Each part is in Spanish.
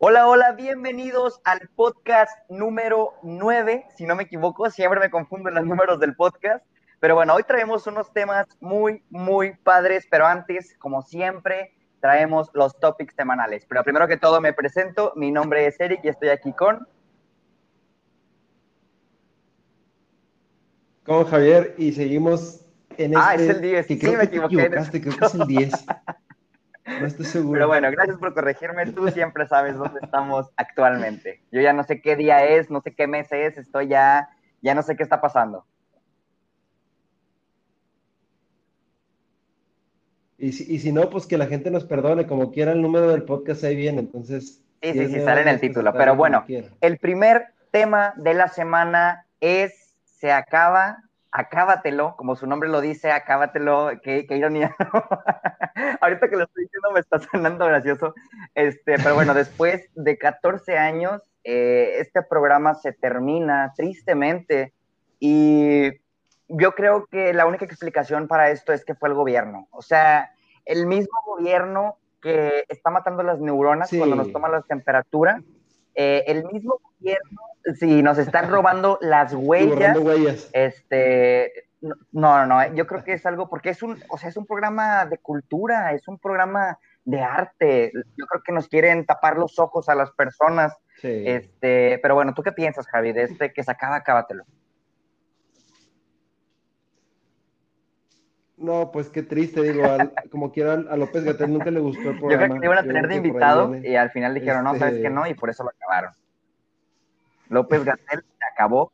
Hola, hola, bienvenidos al podcast número 9, si no me equivoco, siempre me confundo en los números del podcast, pero bueno, hoy traemos unos temas muy, muy padres, pero antes, como siempre, traemos los topics semanales. Pero primero que todo me presento, mi nombre es Eric y estoy aquí con... Con Javier y seguimos en ah, este... es el 10, sí, me equivoqué. creo que es el 10. No estoy seguro. Pero bueno, gracias por corregirme. Tú siempre sabes dónde estamos actualmente. Yo ya no sé qué día es, no sé qué mes es, estoy ya, ya no sé qué está pasando. Y si, y si no, pues que la gente nos perdone, como quiera el número del podcast ahí viene, entonces... Sí, sí, sí, sale en el título. Pero bueno, el primer tema de la semana es, se acaba acábatelo, como su nombre lo dice, acábatelo, qué, qué ironía. Ahorita que lo estoy diciendo me está sonando gracioso. Este, pero bueno, después de 14 años, eh, este programa se termina tristemente y yo creo que la única explicación para esto es que fue el gobierno. O sea, el mismo gobierno que está matando las neuronas cuando nos toma la temperatura, eh, el mismo si nos están robando las huellas, huellas. este, no, no, no, yo creo que es algo, porque es un, o sea, es un programa de cultura, es un programa de arte, yo creo que nos quieren tapar los ojos a las personas, este, pero bueno, ¿tú qué piensas, Javi, de este que se acaba, acábatelo? No, pues qué triste, digo, como quieran, a López Gatel nunca le gustó el programa. Yo creo que iban a tener de invitado y al final dijeron, no, sabes que este no, y por eso lo acabaron. López Gatel se acabó.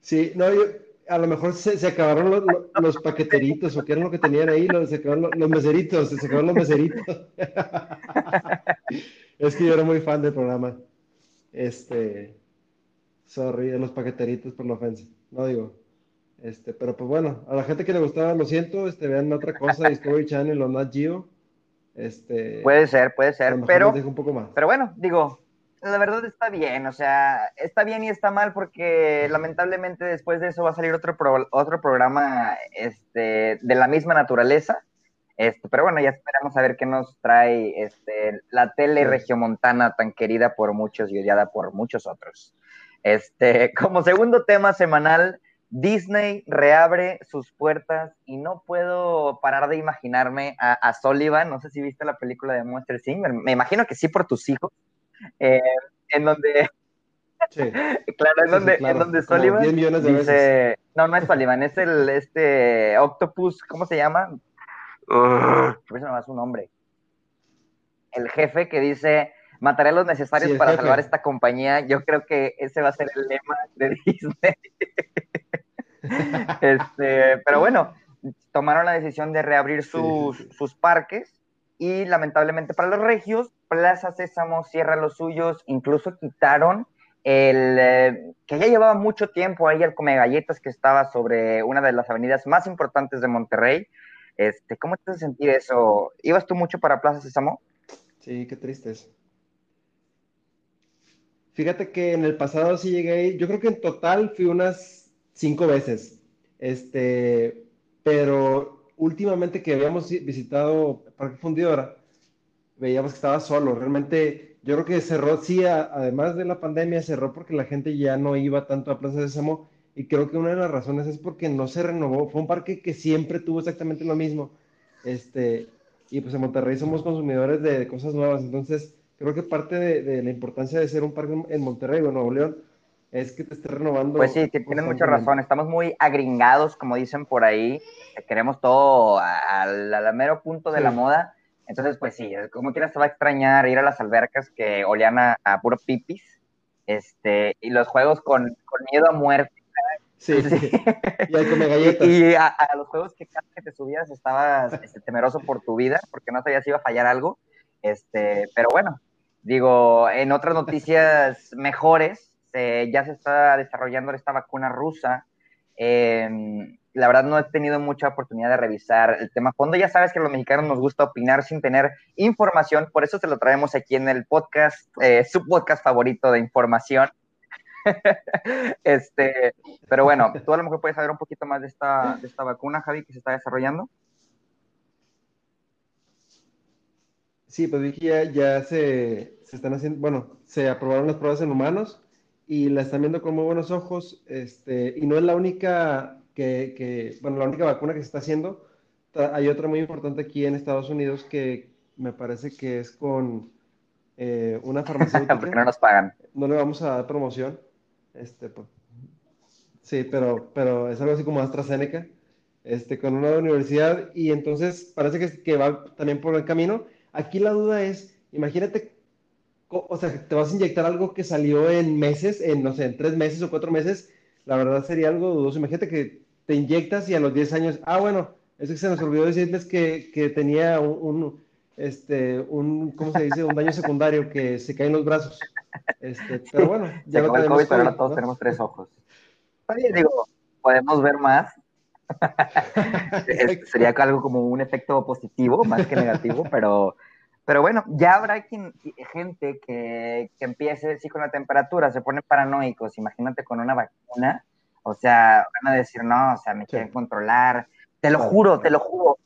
Sí, no, yo, a lo mejor se, acabaron los, los, paqueteritos o qué era lo que tenían ahí, los, se acabaron los, meseritos, se acabaron los meseritos. es que yo era muy fan del programa. Este, sorry, de los paqueteritos por la ofensa. No digo. Este, pero pues bueno, a la gente que le gustaba, lo siento, este, vean otra cosa, Discovery Channel o Nat Geo. Este, puede ser, puede ser, pero, un poco más. pero bueno, digo, la verdad está bien, o sea, está bien y está mal porque lamentablemente después de eso va a salir otro, otro programa este, de la misma naturaleza. Este, pero bueno, ya esperamos a ver qué nos trae este, la tele regiomontana tan querida por muchos y odiada por muchos otros. Este, como segundo tema semanal, Disney reabre sus puertas y no puedo parar de imaginarme a, a Sullivan. No sé si viste la película de Monster Inc. Me, me imagino que sí por tus hijos eh, en donde, claro, en donde, en donde Sullivan dice, no, no es Sullivan, es el, este, Octopus, ¿cómo se llama? Uh, me su nombre. El jefe que dice, mataré a los necesarios para salvar esta compañía, yo creo que ese va a ser el lema de Disney. este, pero bueno, tomaron la decisión de reabrir sus, sus parques y lamentablemente para los regios, Plaza Sésamo cierra los suyos, incluso quitaron el eh, que ya llevaba mucho tiempo ahí el Come Galletas que estaba sobre una de las avenidas más importantes de Monterrey. Este, ¿Cómo te hace sentir eso? ¿Ibas tú mucho para Plaza Sésamo? Sí, qué tristes. Fíjate que en el pasado sí llegué yo creo que en total fui unas cinco veces. Este, pero últimamente que habíamos visitado Parque Fundidora, veíamos que estaba solo. Realmente, yo creo que cerró, sí, además de la pandemia, cerró porque la gente ya no iba tanto a Plaza de Sésamo. Y creo que una de las razones es porque no se renovó. Fue un parque que siempre tuvo exactamente lo mismo. Este, y pues en Monterrey somos consumidores de cosas nuevas. Entonces, creo que parte de, la importancia de ser un parque en Monterrey o Nuevo León es que te esté renovando. Pues sí, tienes mucha razón. Estamos muy agringados, como dicen por ahí. Queremos todo al, mero punto de la moda. Entonces, pues sí, como quieras te va a extrañar ir a las albercas que olían a, puro pipis. Este, y los juegos con, miedo a muerte. Sí, sí. y hay come galletas. Y, a, los juegos que cada que te subías estabas este, temeroso por tu vida, porque no sabías si iba a fallar algo. Este, pero bueno, digo, en otras noticias mejores, este, ya se está desarrollando esta vacuna rusa. Em, la verdad no he tenido mucha oportunidad de revisar el tema fondo. Ya sabes que a los mexicanos nos gusta opinar sin tener información, por eso te lo traemos aquí en el podcast, eh, su podcast favorito de información. este, pero bueno, tú a lo mejor puedes saber un poquito más de esta, de esta vacuna, Javi, que se está desarrollando. Sí, pues vi ya, ya se, se, están haciendo, bueno, se aprobaron las pruebas en humanos y la están viendo con muy buenos ojos, este, y no es la única que, que, bueno, la única vacuna que se está haciendo, hay otra muy importante aquí en Estados Unidos que me parece que es con eh, una farmacéutica. Porque no nos pagan. No le vamos a dar promoción, este, pues, sí, pero, pero es algo así como AstraZeneca, este, con una universidad, y entonces parece que, que va también por el camino. Aquí la duda es, imagínate o sea, te vas a inyectar algo que salió en meses, en, no sé, en tres meses o cuatro meses, la verdad sería algo dudoso. Imagínate que te inyectas y a los 10 años, ah, bueno, es que se nos olvidó decirles que, que tenía un, este, un, ¿cómo se dice? Un daño secundario que se cae en los brazos. Este, pero bueno, ya lo tenemos. COVID, pero ahora todos tenemos tres ojos. Digo, podemos ver más. sería algo como un efecto positivo más que negativo, pero pero bueno, ya habrá quien, gente que, que empiece sí con la temperatura, se pone paranoicos, imagínate con una vacuna, o sea, van a decir, no, o sea, me quieren controlar, te lo juro, te lo juro,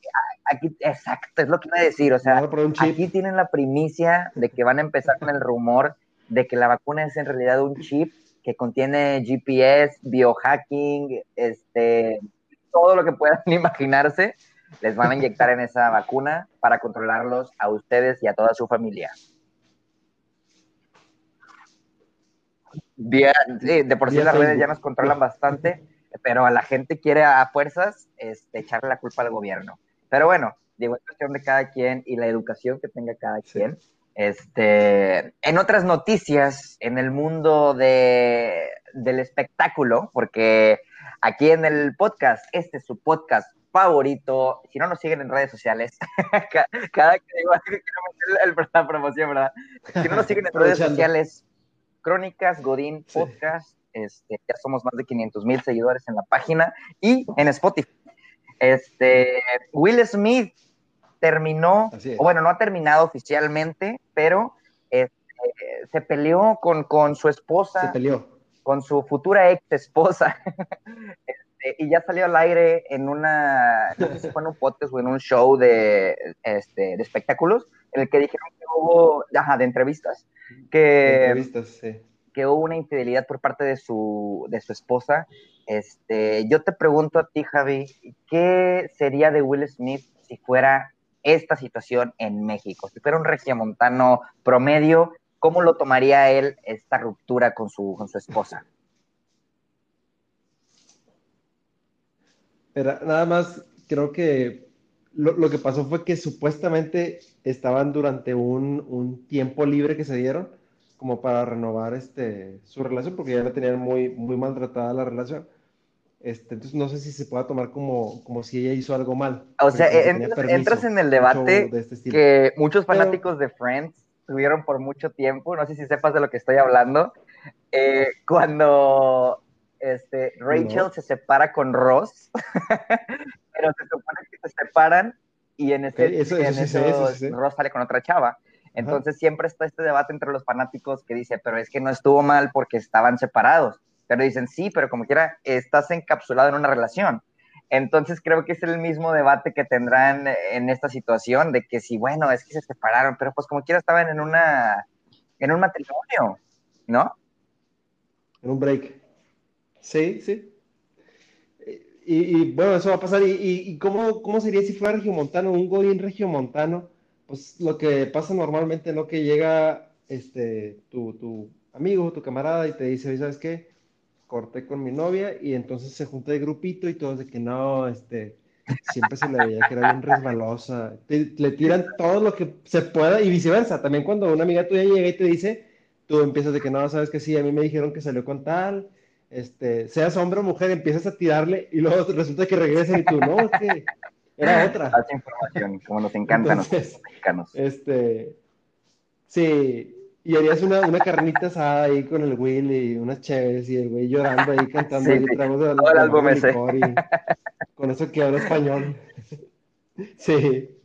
aquí, exacto, es lo que iba a decir, o sea, aquí tienen la primicia de que van a empezar con el rumor de que la vacuna es en realidad un chip que contiene GPS, biohacking, este, todo lo que puedan imaginarse, les van a inyectar en esa vacuna para controlarlos a ustedes y a toda su familia. de por sí las redes ya nos controlan bastante, pero a la gente quiere a fuerzas este, echarle la culpa al gobierno. Pero bueno, digo, es cuestión de cada quien y la educación que tenga cada quien. Este, en otras noticias, en el mundo de, del espectáculo, porque aquí en el podcast, este es su podcast favorito. Si no nos siguen en redes sociales, cada, que digo la promoción, ¿verdad? Si no nos siguen en redes sociales, Crónicas Godín Podcast, este, ya somos más de 500 mil seguidores en la página y en Spotify. Este, Will Smith terminó, o bueno, no ha terminado oficialmente, pero este, se peleó con, con su esposa. Se peleó. Con su futura ex esposa. Este, y ya salió al aire en una, no sé si fue en un podcast o en un show de, este, de espectáculos, en el que dijeron que hubo, ajá, de entrevistas, que, entrevistas, sí. que hubo una infidelidad por parte de su, de su esposa. Este, yo te pregunto a ti, Javi, ¿qué sería de Will Smith si fuera esta situación en México? Si fuera un regiomontano promedio, ¿cómo lo tomaría él esta ruptura con su, con su esposa? Nada más, creo que lo, que pasó fue que supuestamente estaban durante un, tiempo libre que se dieron como para renovar este, su relación, porque ya la tenían muy, muy maltratada la relación. Este, entonces no sé si se pueda tomar como, como si ella hizo algo mal. O sea, entras, en el debate este que muchos fanáticos de Friends tuvieron por mucho tiempo, no sé si sepas de lo que estoy hablando, eh, cuando este, Rachel se separa con Ross, pero se supone que se separan y en ese, Ross sale con otra chava. Entonces siempre está este debate entre los fanáticos que dice, pero es que no estuvo mal porque estaban separados. Pero dicen, sí, pero como quiera, estás encapsulado en una relación. Entonces creo que es el mismo debate que tendrán en esta situación de que si, bueno, es que se separaron, pero pues como quiera estaban en una, en un matrimonio, ¿no? En un break. Sí, sí. Y, bueno, eso va a pasar. ¿Y, y, cómo, cómo, sería si fuera regiomontano, un Godín regiomontano? Pues lo que pasa normalmente, ¿no? Que llega este, tu, tu amigo, tu camarada y te dice, ¿sabes qué? Corté con mi novia y entonces se junta de grupito y todos de que no, este, siempre se le veía que era bien resbalosa. le tiran todo lo que se pueda y viceversa. También cuando una amiga tuya llega y te dice, tú empiezas de que no, sabes que sí, a mí me dijeron que salió con tal este, seas hombre o mujer, empiezas a tirarle y luego resulta que regresan y tú, no, es que era otra. Falsa información, como nos encantan los mexicanos. Este, sí, y harías una, una carnita asada ahí con el Will y unas chéves y el güey llorando ahí cantando sí, sí. Todo el álbum ese. con eso que habla español. sí.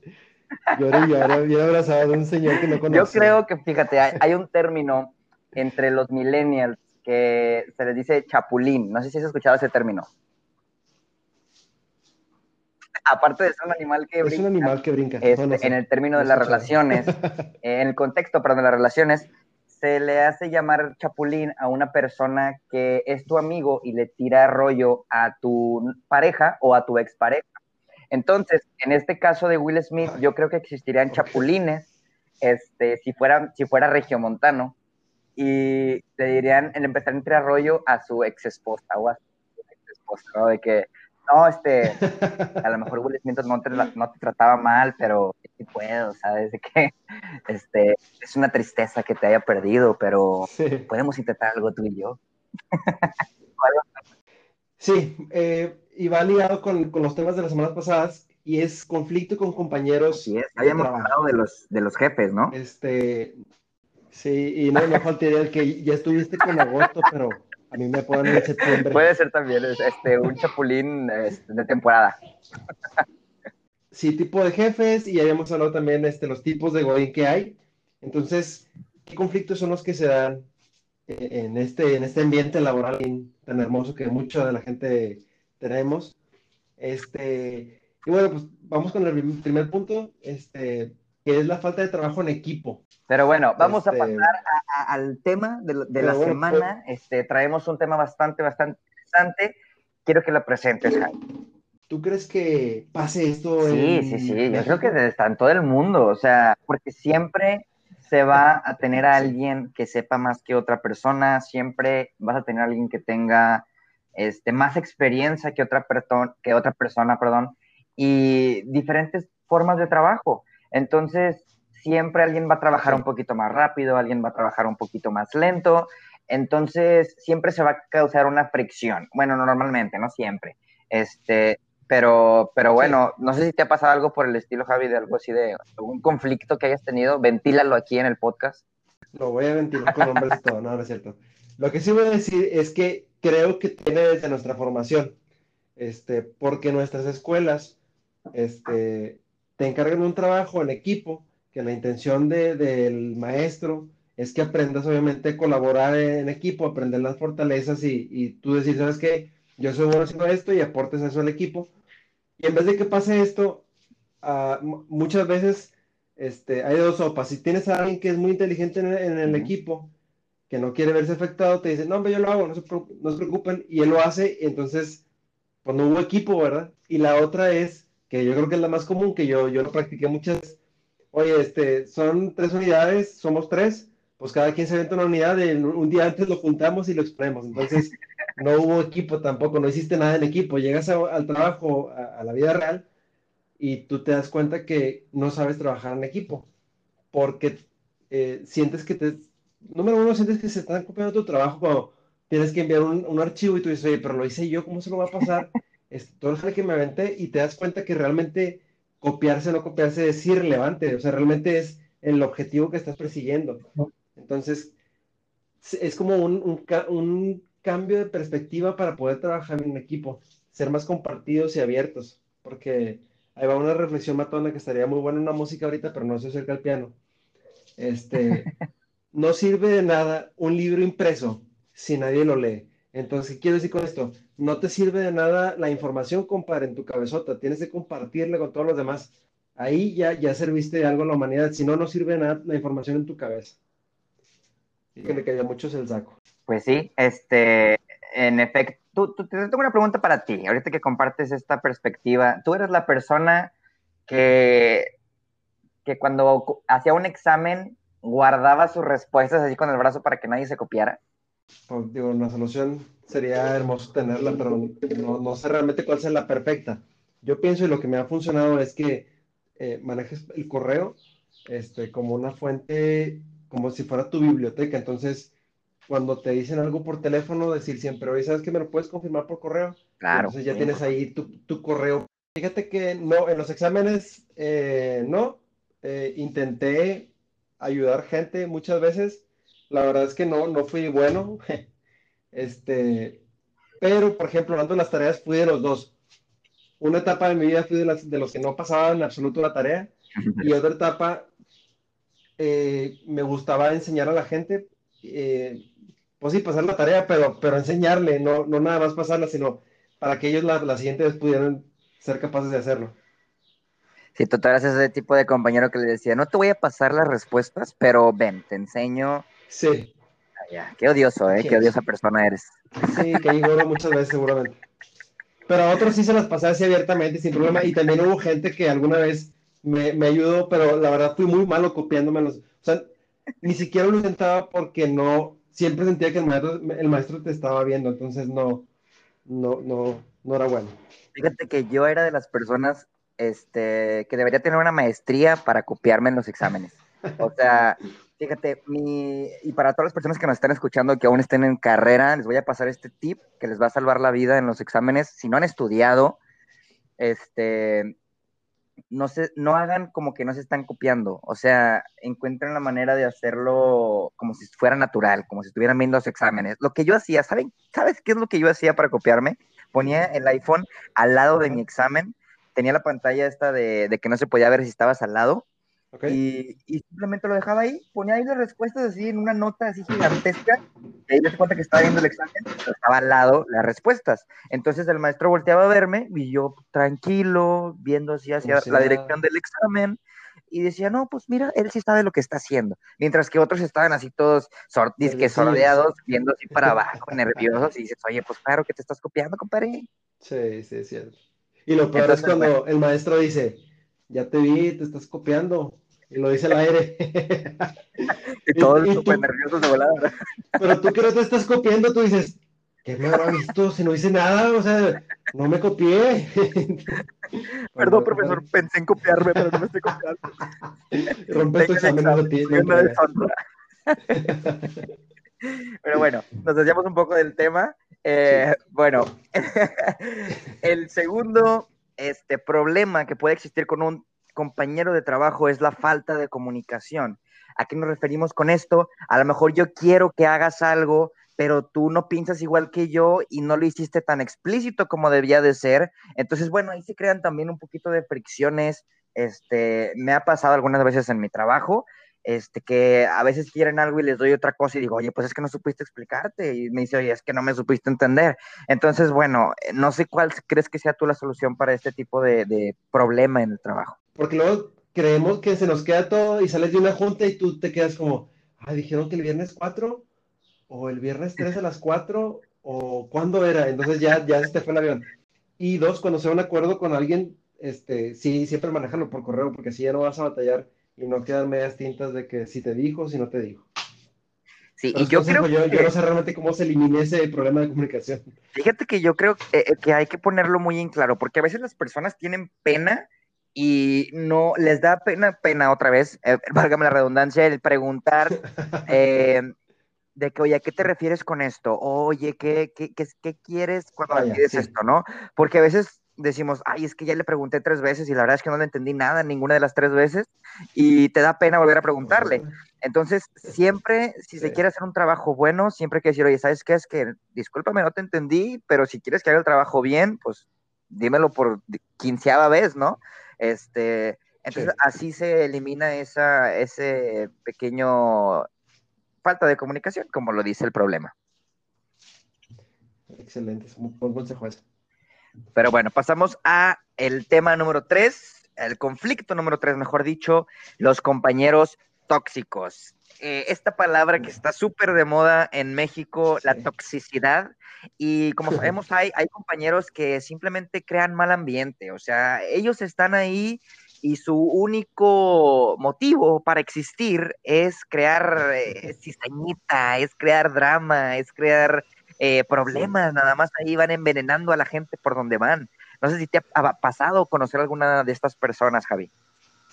Llora y llora, bien abrazado de un señor que no conoce. Yo creo que, fíjate, hay, hay un término entre los millennials que se les dice chapulín. No sé si has escuchado ese término. aparte de ser un animal que brinca. Es un animal que brinca. Este, en el término de las relaciones, en el contexto, perdón, de las relaciones, se le hace llamar chapulín a una persona que es tu amigo y le tira rollo a tu pareja o a tu expareja. Entonces, en este caso de Will Smith, yo creo que existirían chapulines, este, si fuera, si fuera regiomontano, y le dirían, el empezar a rollo a su ex esposa o a su ex esposa, ¿no? De que, no, este, a lo mejor Will Smith no te, no te trataba mal, pero sí puedo, ¿sabes? De que este, es una tristeza que te haya perdido, pero podemos intentar algo tú y yo. sí, eh, y va ligado con, con, los temas de las semanas pasadas, y es conflicto con compañeros. Sí, habíamos hablado de los, de los jefes, ¿no? Este, sí, y no me faltaría el que ya estuviste con agosto, pero a mí me ponen en septiembre. Puede ser también este, un chapulín este, de temporada. Sí, tipo de jefes, y habíamos hablado también este, los tipos de Godín que hay. Entonces, ¿qué conflictos son los que se dan en este, en este ambiente laboral tan hermoso que mucha de la gente tenemos? Este, y bueno, pues vamos con el primer punto, este, que es la falta de trabajo en equipo. Pero bueno, vamos a este, pasar al tema de, la semana. Pues este, traemos un tema bastante, bastante interesante. Quiero que lo presentes, Jaime. ¿Tú crees que pase esto? Sí, sí, sí. Yo creo que está en todo el mundo. O sea, porque siempre se va a tener a alguien que sepa más que otra persona. Siempre vas a tener a alguien que tenga este, más experiencia que otra, que otra persona, perdón, y diferentes formas de trabajo. Entonces, siempre alguien va a trabajar un poquito más rápido, alguien va a trabajar un poquito más lento, entonces siempre se va a causar una fricción. Bueno, normalmente, no siempre. Este, pero, pero bueno, no sé si te ha pasado algo por el estilo, Javi, de algo así de algún conflicto que hayas tenido, ventílalo aquí en el podcast. Lo voy a ventilar con nombres todo, no, no es cierto. Lo que sí voy a decir es que creo que tiene desde nuestra formación, este, porque nuestras escuelas este, te encargan un trabajo en equipo que la intención del maestro es que aprendas obviamente a colaborar en equipo, aprender las fortalezas y, tú decir, ¿sabes qué? Yo soy bueno haciendo esto y aportes eso al equipo. Y en vez de que pase esto, ah, muchas veces este, hay dos sopas. Si tienes a alguien que es muy inteligente en, el equipo, que no quiere verse afectado, te dice, no, hombre, yo lo hago, no se, no se preocupen, y él lo hace, y entonces, pues no hubo equipo, ¿verdad? Y la otra es, que yo creo que es la más común, que yo, yo lo practiqué muchas oye, este, son tres unidades, somos tres, pues cada quien se vende una unidad, un día antes lo juntamos y lo exponemos. Entonces, no hubo equipo tampoco, no hiciste nada en equipo. Llegas al trabajo, a, la vida real, y tú te das cuenta que no sabes trabajar en equipo, porque eh, sientes que te, número uno, sientes que se están copiando tu trabajo cuando tienes que enviar un, archivo y tú dices, oye, pero lo hice yo, ¿cómo se lo va a pasar? Es, todo el que me aventé y te das cuenta que realmente copiarse o no copiarse es irrelevante, o sea, realmente es el objetivo que estás persiguiendo. Entonces, es como un, cambio de perspectiva para poder trabajar en equipo, ser más compartidos y abiertos, porque ahí va una reflexión matona que estaría muy buena una música ahorita, pero no se acerca al piano. Este, no sirve de nada un libro impreso si nadie lo lee. Entonces, ¿qué quiero decir con esto? No te sirve de nada la información, compadre, en tu cabezota. Tienes que compartirla con todos los demás. Ahí ya, ya serviste de algo a la humanidad. Si no, no sirve de nada la información en tu cabeza. Y que le caiga mucho el saco. Pues sí, este, en efecto, tú, tú, tengo una pregunta para ti. Ahorita que compartes esta perspectiva, tú eres la persona que, que cuando hacía un examen guardaba sus respuestas así con el brazo para que nadie se copiara. Pues, digo, una solución sería hermoso tenerla, pero no, sé realmente cuál sea la perfecta. Yo pienso y lo que me ha funcionado es que eh, manejes el correo este, como una fuente, como si fuera tu biblioteca. Entonces, cuando te dicen algo por teléfono, decir siempre, oye, ¿sabes que me lo puedes confirmar por correo? Claro. Entonces ya tienes ahí tu, correo. Fíjate que no, en los exámenes, eh, no. Eh, intenté ayudar gente muchas veces la verdad es que no, no fui bueno. Este, pero, por ejemplo, hablando de las tareas, fui de los dos. Una etapa de mi vida fui de, las, de los que no pasaban en absoluto la tarea y otra etapa eh, me gustaba enseñar a la gente, eh, pues sí, pasar la tarea, pero, pero enseñarle, no, no nada más pasarla, sino para que ellos la, la siguiente vez pudieran ser capaces de hacerlo. Sí, tú eras ese tipo de compañero que le decía, no te voy a pasar las respuestas, pero ven, te enseño. Sí. Ah, qué odioso, ¿eh? Qué odiosa persona eres. Sí, que gordo muchas veces seguramente. Pero a otros sí se las pasaba así abiertamente, sin problema. Y también hubo gente que alguna vez me, me ayudó, pero la verdad fui muy malo copiándomelos. O sea, ni siquiera lo intentaba porque no, siempre sentía que el maestro, el maestro te estaba viendo, entonces no, no, no, no era bueno. Fíjate que yo era de las personas este, que debería tener una maestría para copiarme en los exámenes. O sea, fíjate, mi, y para todas las personas que nos están escuchando que aún estén en carrera, les voy a pasar este tip que les va a salvar la vida en los exámenes. Si no han estudiado, este, no, se, no hagan como que no se están copiando. O sea, encuentren la manera de hacerlo como si fuera natural, como si estuvieran viendo los exámenes. Lo que yo hacía, ¿saben? ¿Sabes qué es lo que yo hacía para copiarme? Ponía el iPhone al lado de mi examen, tenía la pantalla esta de, de que no se podía ver si estabas al lado y, simplemente lo dejaba ahí, ponía ahí las respuestas así en una nota así gigantesca, y ahí me di cuenta que estaba viendo el examen, pero estaba al lado las respuestas. Entonces el maestro volteaba a verme y yo tranquilo, viendo así hacia la dirección del examen, y decía, no, pues mira, él sí sabe lo que está haciendo. Mientras que otros estaban así todos que sordeados, viendo así para abajo, nerviosos, y dices, oye, pues claro que te estás copiando, compadre. Sí, sí, es cierto. Y lo peor es cuando el maestro dice, ya te vi, te estás copiando. Y lo dice al aire. y todos súper nerviosos de volada. Pero tú que no te estás copiando, tú dices, ¿qué me habrá visto si no hice nada? O sea, no me copié. Perdón, profesor, pensé en copiarme, pero no me estoy copiando. Rompes tu examen de ti. Pero bueno, nos decíamos un poco del tema. Eh, bueno, el segundo este problema que puede existir con un compañero de trabajo es la falta de comunicación. ¿A qué nos referimos con esto? A lo mejor yo quiero que hagas algo, pero tú no piensas igual que yo y no lo hiciste tan explícito como debía de ser. Entonces, bueno, ahí se crean también un poquito de fricciones. Este, me ha pasado algunas veces en mi trabajo, este, que a veces quieren algo y les doy otra cosa y digo, oye, pues es que no supiste explicarte. Y me dice, oye, es que no me supiste entender. Entonces, bueno, no sé cuál crees que sea tú la solución para este tipo de, de problema en el trabajo porque luego creemos que se nos queda todo y sales de una junta y tú te quedas como, ah, dijeron que el viernes 4 o el viernes 3 a las 4 o cuándo era, entonces ya, ya se te fue el avión. Y dos, cuando se un acuerdo con alguien, este, sí, siempre manejarlo por correo, porque así ya no vas a batallar y no quedan medias tintas de que si te dijo, si no te dijo. Sí, y yo creo yo, yo, no sé realmente cómo se elimina ese problema de comunicación. Fíjate que yo creo que, que hay que ponerlo muy en claro, porque a veces las personas tienen pena y no les da pena, pena otra vez, eh, válgame la redundancia, el preguntar eh, de que, oye, ¿a qué te refieres con esto? Oye, ¿qué, qué, qué, quieres cuando Vaya, esto, no? Porque a veces decimos, ay, es que ya le pregunté tres veces y la verdad es que no le entendí nada ninguna de las tres veces y te da pena volver a preguntarle. Entonces, siempre, si se quiere hacer un trabajo bueno, siempre hay que decir, oye, ¿sabes qué? Es que, discúlpame, no te entendí, pero si quieres que haga el trabajo bien, pues dímelo por quinceava vez, ¿no? Este, entonces así se elimina esa, ese pequeño falta de comunicación, como lo dice el problema. Excelente, es un buen consejo eso. Pero bueno, pasamos a el tema número tres, el conflicto número tres, mejor dicho, los compañeros tóxicos. Eh, esta palabra que está súper de moda en México, la toxicidad, y como sabemos, hay, hay compañeros que simplemente crean mal ambiente, o sea, ellos están ahí y su único motivo para existir es crear eh, cizañita, es crear drama, es crear eh, problemas, nada más ahí van envenenando a la gente por donde van. No sé si te ha pasado conocer alguna de estas personas, Javi.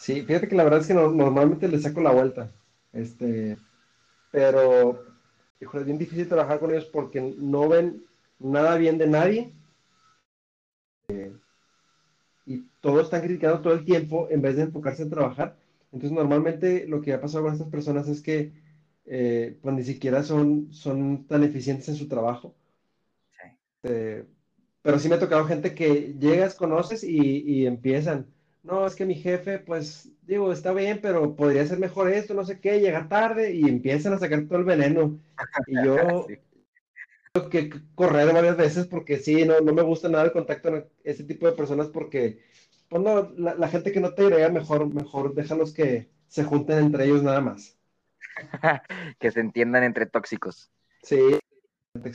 Sí, fíjate que la verdad es que normalmente le saco la vuelta. Este, pero, híjole, es bien difícil trabajar con ellos porque no ven nada bien de nadie. Eh, y todos están criticando todo el tiempo en vez de enfocarse en trabajar. Entonces, normalmente lo que ha pasado con estas personas es que eh, pues ni siquiera son, son tan eficientes en su trabajo. Eh, pero sí me ha tocado gente que llegas, conoces y, y empiezan no, es que mi jefe, pues, digo, está bien, pero podría ser mejor esto, no sé qué, llega tarde y empiezan a sacar todo el veneno. Y yo, que correr varias veces porque sí, no, no me gusta nada el contacto con ese tipo de personas porque, pues no, la, gente que no te agrega, mejor, mejor déjalos que se junten entre ellos nada más. que se entiendan entre tóxicos. Sí.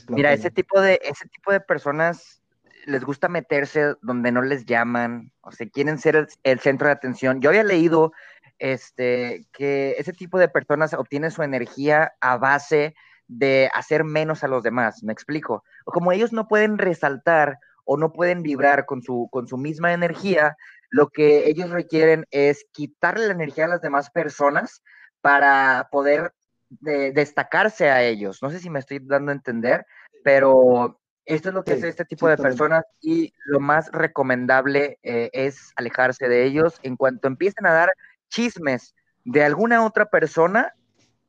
Mira, ese tipo de, ese tipo de personas les gusta meterse donde no les llaman, o sea, quieren ser el, centro de atención. Yo había leído este, que ese tipo de personas obtienen su energía a base de hacer menos a los demás, me explico. Como ellos no pueden resaltar o no pueden vibrar con su, con su misma energía, lo que ellos requieren es quitarle la energía a las demás personas para poder destacarse a ellos. No sé si me estoy dando a entender, pero esto es lo que es este tipo de personas y lo más recomendable eh, es alejarse de ellos. En cuanto empiecen a dar chismes de alguna otra persona,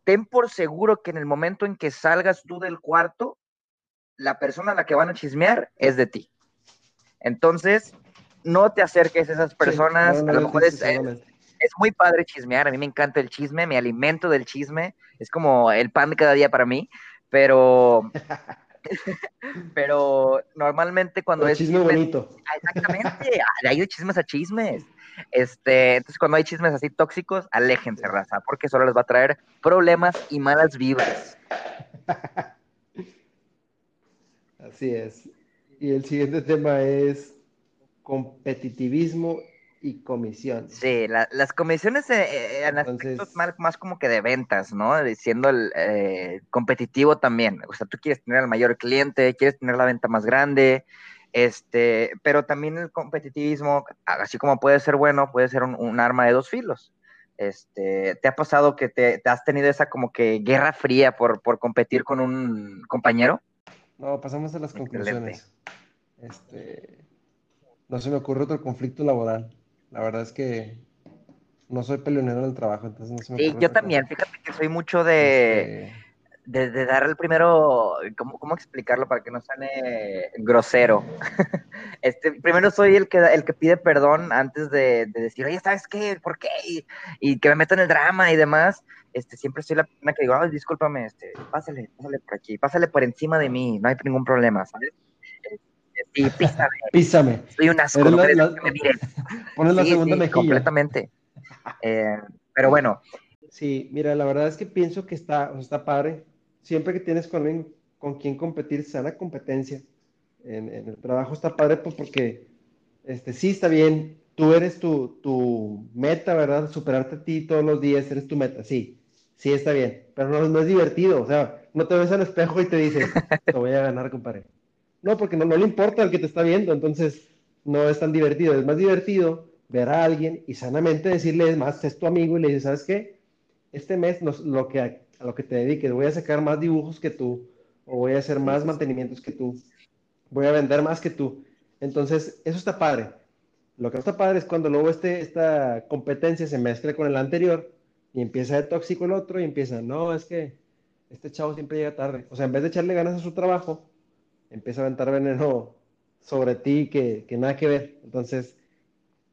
ten por seguro que en el momento en que salgas tú del cuarto, la persona a la que van a chismear es de ti. Entonces, no te acerques a esas personas, a lo mejor es, es, muy padre chismear, a mí me encanta el chisme, me alimento del chisme, es como el pan de cada día para mí, pero... pero normalmente cuando es chisme bonito. Ah, exactamente, hay de chismes a chismes. Este, entonces, cuando hay chismes así tóxicos, aléjense, raza, porque solo les va a traer problemas y malas vibras. Así es. Y el siguiente tema es competitivismo y comisión. Sí, las comisiones eh, eh, en aspectos más, como que de ventas, ¿no? Siendo el eh, competitivo también. O sea, tú quieres tener al mayor cliente, quieres tener la venta más grande, este, pero también el competitivismo, así como puede ser bueno, puede ser un, arma de dos filos. Este, ¿Te ha pasado que te, has tenido esa como que guerra fría por, por competir con un compañero? No, pasamos a las conclusiones. Este, no se me ocurre otro conflicto laboral. La verdad es que no soy peleonero en el trabajo, entonces no se me Sí, yo también, fíjate que soy mucho de... Este, de, dar el primero, ¿cómo, ¿cómo, explicarlo para que no suene grosero? este, primero soy el que, el que pide perdón antes de, decir, oye, ¿sabes qué? ¿Por qué? Y, que me meto en el drama y demás. Este, siempre soy la persona que digo, ay, discúlpame, este, pásale, pásale por aquí, pásale por encima de mí, no hay ningún problema, ¿sabes? Sí, písame. Písame. Soy la, que me Pones la segunda sí, completamente. Eh, pero bueno. Sí, mira, la verdad es que pienso que está, está padre siempre que tienes con, con quien competir, sana competencia. En, el trabajo está padre pues, porque este, sí está bien, tú eres tu, tu, meta, ¿verdad? Superarte a ti todos los días, eres tu meta, sí, sí está bien, pero no, no es divertido, o sea, no te ves al espejo y te dices, te voy a ganar, compadre. No, porque no, le importa al que te está viendo, entonces no es tan divertido, es más divertido ver a alguien y sanamente decirle, es más, es tu amigo y le dices, ¿sabes qué? Este mes nos, lo que a lo que te dediques, voy a sacar más dibujos que tú, o voy a hacer más mantenimientos que tú, voy a vender más que tú. Entonces, eso está padre. Lo que no está padre es cuando luego este, esta competencia se mezcla con el anterior y empieza de tóxico el otro y empieza, no, es que este chavo siempre llega tarde. O sea, en vez de echarle ganas a su trabajo, empieza a aventar veneno sobre ti que, que nada que ver. Entonces,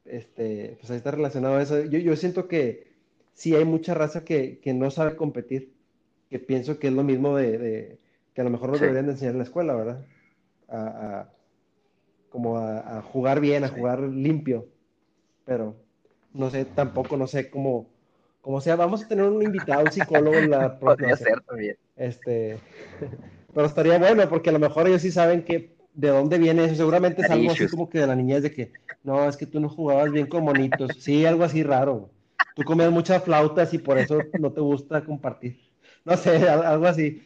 este, pues ahí está relacionado a eso. Yo, yo siento que sí hay mucha raza que, que no sabe competir que pienso que es lo mismo de, que a lo mejor nos deberían de enseñar en la escuela, ¿verdad? A, como a, jugar bien, a jugar limpio. Pero no sé, tampoco, no sé cómo, cómo sea. Vamos a tener un invitado, un psicólogo en la Podría ser también. Este, pero estaría bueno, porque a lo mejor ellos sí saben que de dónde viene eso. Seguramente es algo así como que de la niñez de que, no, es que tú no jugabas bien con monitos. Sí, algo así raro. Tú comías muchas flautas y por eso no te gusta compartir no sé, algo así.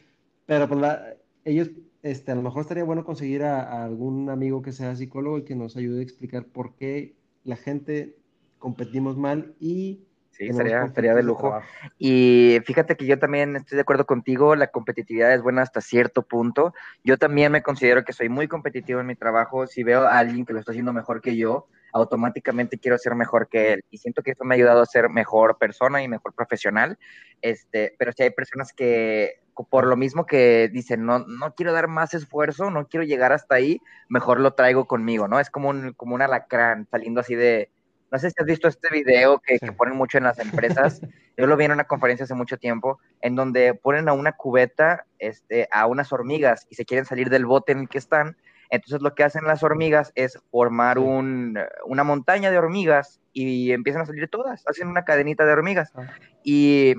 Pero pues la, ellos, este, a lo mejor estaría bueno conseguir a, algún amigo que sea psicólogo y que nos ayude a explicar por qué la gente competimos mal y... Sí, sería, de lujo. y fíjate que yo también estoy de acuerdo contigo, la competitividad es buena hasta cierto punto. Yo también me considero que soy muy competitivo en mi trabajo. Si veo a alguien que lo está haciendo mejor que yo, automáticamente quiero ser mejor que él. Y siento que esto me ha ayudado a ser mejor persona y mejor profesional. Este, pero si hay personas que por lo mismo que dicen, no, no quiero dar más esfuerzo, no quiero llegar hasta ahí, mejor lo traigo conmigo, ¿no? Es como un, como un alacrán saliendo así de, No sé si has visto este video que, ponen mucho en las empresas. Yo lo vi en una conferencia hace mucho tiempo, en donde ponen a una cubeta este, a unas hormigas y se quieren salir del bote en el que están. Entonces lo que hacen las hormigas es formar una montaña de hormigas y empiezan a salir todas, hacen una cadenita de hormigas. Ah. Y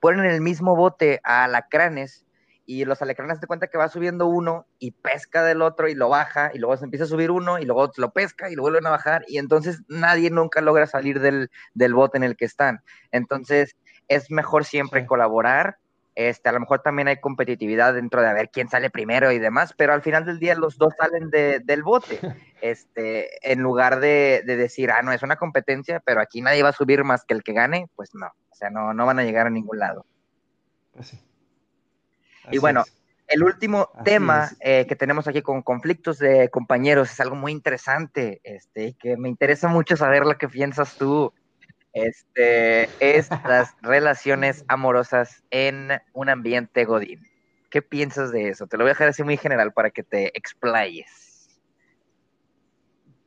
ponen en el mismo bote a alacranes y los alacranes te cuenta que va subiendo uno y pesca del otro y lo baja y luego se empieza a subir uno y luego lo pesca y lo vuelven a bajar y entonces nadie nunca logra salir del, del bote en el que están. Entonces es mejor siempre colaborar. Este, a lo mejor también hay competitividad dentro de a ver quién sale primero y demás, pero al final del día los dos salen del bote, este, en lugar de, de, decir, ah, no, es una competencia, pero aquí nadie va a subir más que el que gane, pues no, o sea, no, no van a llegar a ningún lado. Pues y bueno, el último tema eh, que tenemos aquí con conflictos de compañeros es algo muy interesante, este, que me interesa mucho saber lo que piensas tú. Este, es las relaciones amorosas en un ambiente godín. ¿Qué piensas de eso? Te lo voy a dejar así muy general para que te explayes.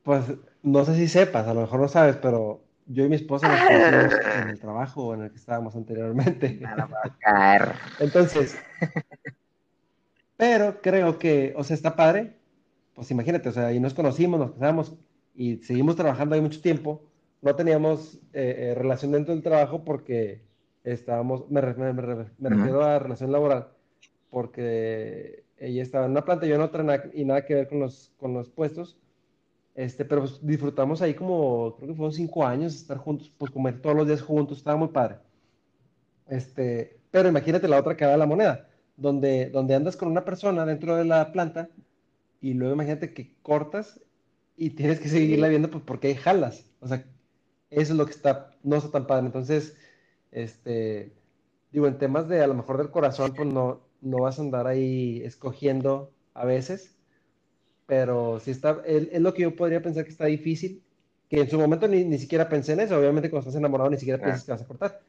Pues no sé si sepas, a lo mejor no sabes, pero yo y mi esposa nos conocimos en el trabajo en el que estábamos anteriormente. Entonces, pero creo que, o sea, está padre. Pues imagínate, o sea, ahí nos conocimos, nos casamos y seguimos trabajando ahí mucho tiempo. No teníamos eh, eh, relación dentro del trabajo porque estábamos, me, refiero a relación laboral, porque ella estaba en una planta, yo en otra, y nada que ver con los, con los puestos este, pero pues, disfrutamos ahí como, creo que fueron cinco años estar juntos, pues comer todos los días juntos, estaba muy padre. Este, pero imagínate la otra cara de la moneda, donde, donde andas con una persona dentro de la planta y luego imagínate que cortas y tienes que seguirla viendo pues porque hay jalas. O sea, eso es lo que está, no está tan padre. Entonces, este, digo, en temas de a lo mejor del corazón, pues no, no vas a andar ahí escogiendo a veces pero si está, es, lo que yo podría pensar que está difícil, que en su momento ni, ni siquiera pensé en eso, obviamente cuando estás enamorado ni siquiera piensas que vas a cortar,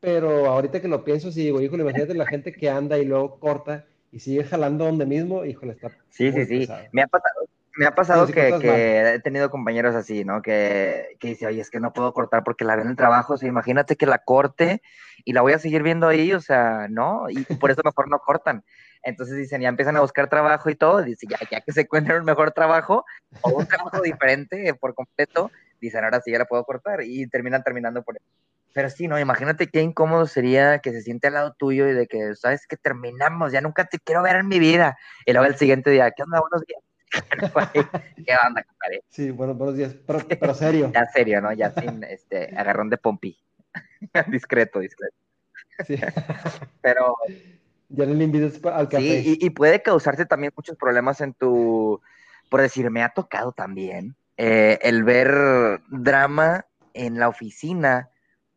pero ahorita que lo pienso, sí digo, híjole, imagínate la gente que anda y luego corta y sigue jalando donde mismo, híjole, está Sí, sí, sí, me ha pasado, me ha pasado que, que, he tenido compañeros así, ¿no? Que, que dice, oye, es que no puedo cortar porque la ven en el trabajo, o sea, imagínate que la corte y la voy a seguir viendo ahí, o sea, no, y por eso mejor no cortan. Entonces dicen, ya empiezan a buscar trabajo y todo, dice, ya, ya que se encuentran un mejor trabajo o un trabajo diferente por completo, dicen, ahora sí ya la puedo cortar y terminan terminando por eso. Pero sí, no, imagínate qué incómodo sería que se siente al lado tuyo y de que, sabes que terminamos, ya nunca te quiero ver en mi vida. Y luego el siguiente día, ¿qué onda? Buenos días. ¿Qué onda, compadre? Sí, bueno, buenos días, pero, pero serio. ya serio, ¿no? Ya sin este agarrón de pompi. discreto, discreto. Sí. pero ya no le invites al café. Sí, y, puede causarte también muchos problemas en tu, por decir, me ha tocado también eh, el ver drama en la oficina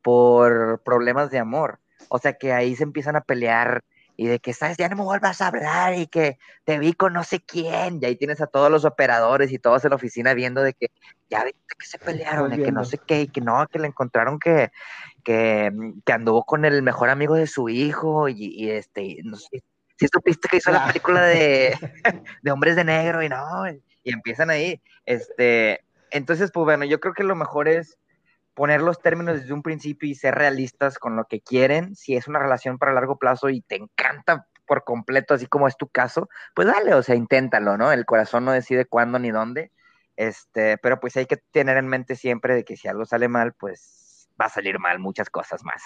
por problemas de amor. O sea, que ahí se empiezan a pelear y de que, sabes, ya no me vuelvas a hablar y que te vi con no sé quién. Y ahí tienes a todos los operadores y todos en la oficina viendo de que ya viste que se pelearon, de que no sé qué, y que no, que le encontraron que, que, que anduvo con el mejor amigo de su hijo y, este, no sé, si supiste que hizo la película de, de Hombres de Negro y no, y empiezan ahí, este, entonces, pues bueno, yo creo que lo mejor es poner los términos desde un principio y ser realistas con lo que quieren. Si es una relación para largo plazo y te encanta por completo, así como es tu caso, pues dale, o sea, inténtalo, ¿no? El corazón no decide cuándo ni dónde. Este, pero pues hay que tener en mente siempre de que si algo sale mal, pues va a salir mal muchas cosas más.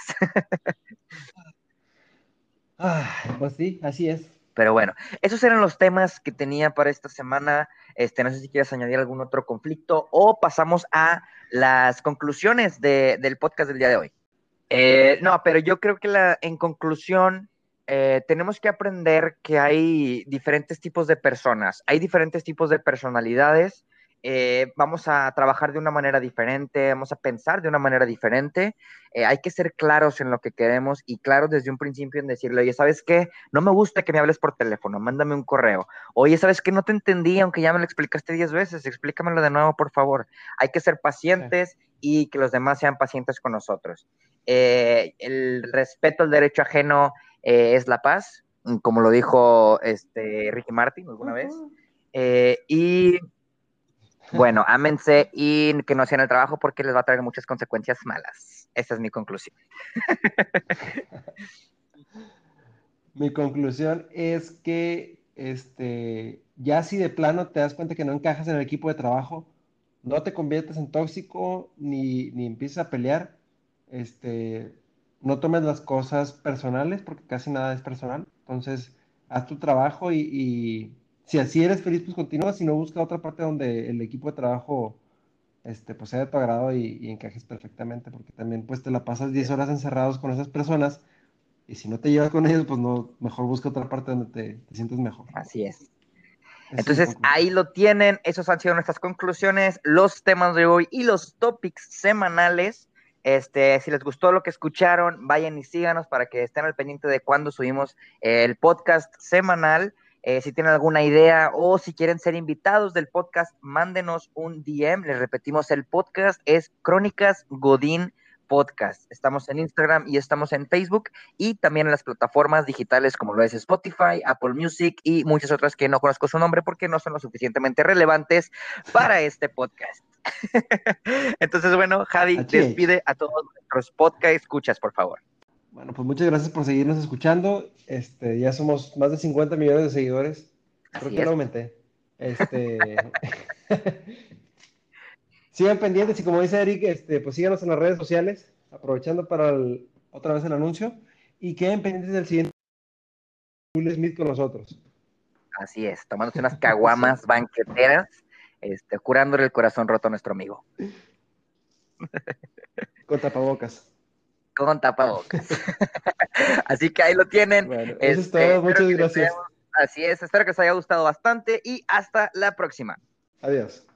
pues sí, así es. Pero bueno, esos eran los temas que tenía para esta semana. Este, no sé si quieres añadir algún otro conflicto o pasamos a las conclusiones del podcast del día de hoy. Eh, no, pero yo creo que la, en conclusión eh, tenemos que aprender que hay diferentes tipos de personas, hay diferentes tipos de personalidades eh, vamos a trabajar de una manera diferente, vamos a pensar de una manera diferente. Eh, hay que ser claros en lo que queremos y claros desde un principio en decirle, oye, ¿sabes qué? No me gusta que me hables por teléfono, mándame un correo. Oye, ¿sabes qué? No te entendí, aunque ya me lo explicaste diez veces, explícamelo de nuevo, por favor. Hay que ser pacientes y que los demás sean pacientes con nosotros. Eh, el respeto al derecho ajeno es la paz, como lo dijo este, Ricky Martin alguna vez. y Bueno, ámense y que no hacen el trabajo porque les va a traer muchas consecuencias malas. Esa es mi conclusión. mi conclusión es que este, ya si de plano te das cuenta que no encajas en el equipo de trabajo, no te conviertes en tóxico ni, ni empiezas a pelear. Este, no tomes las cosas personales porque casi nada es personal. Entonces, haz tu trabajo y, si así eres feliz, pues continúa. Si no, busca otra parte donde el equipo de trabajo este, pues sea de tu agrado y, encajes perfectamente, porque también pues te la pasas 10 horas encerrados con esas personas y si no te llevas con ellos, pues no, mejor busca otra parte donde te, te sientes mejor. Así es. Entonces ahí lo tienen, esos han sido nuestras conclusiones, los temas de hoy y los topics semanales. Este, si les gustó lo que escucharon, vayan y síganos para que estén al pendiente de cuando subimos el podcast semanal. Eh, si tienen alguna idea o si quieren ser invitados del podcast, mándenos un DM. Les repetimos, el podcast es Crónicas Godín Podcast. Estamos en Instagram y estamos en Facebook y también en las plataformas digitales como lo es Spotify, Apple Music y muchas otras que no conozco su nombre porque no son lo suficientemente relevantes para este podcast. Entonces, bueno, Javi, despide a todos nuestros podcast escuchas, por favor. Bueno, pues muchas gracias por seguirnos escuchando. Este, ya somos más de 50 millones de seguidores. Creo que lo aumenté. Este... Sigan pendientes y como dice Eric, este, pues síganos en las redes sociales, aprovechando para otra vez el anuncio, y queden pendientes del siguiente Will Smith con nosotros. Así es, tomándose unas caguamas banqueteras, este, curándole el corazón roto a nuestro amigo. Con tapabocas. Con tapabocas. Así que ahí lo tienen. Bueno, eso es todo, este, muchas gracias. así es, espero que les haya gustado bastante y hasta la próxima. Adiós.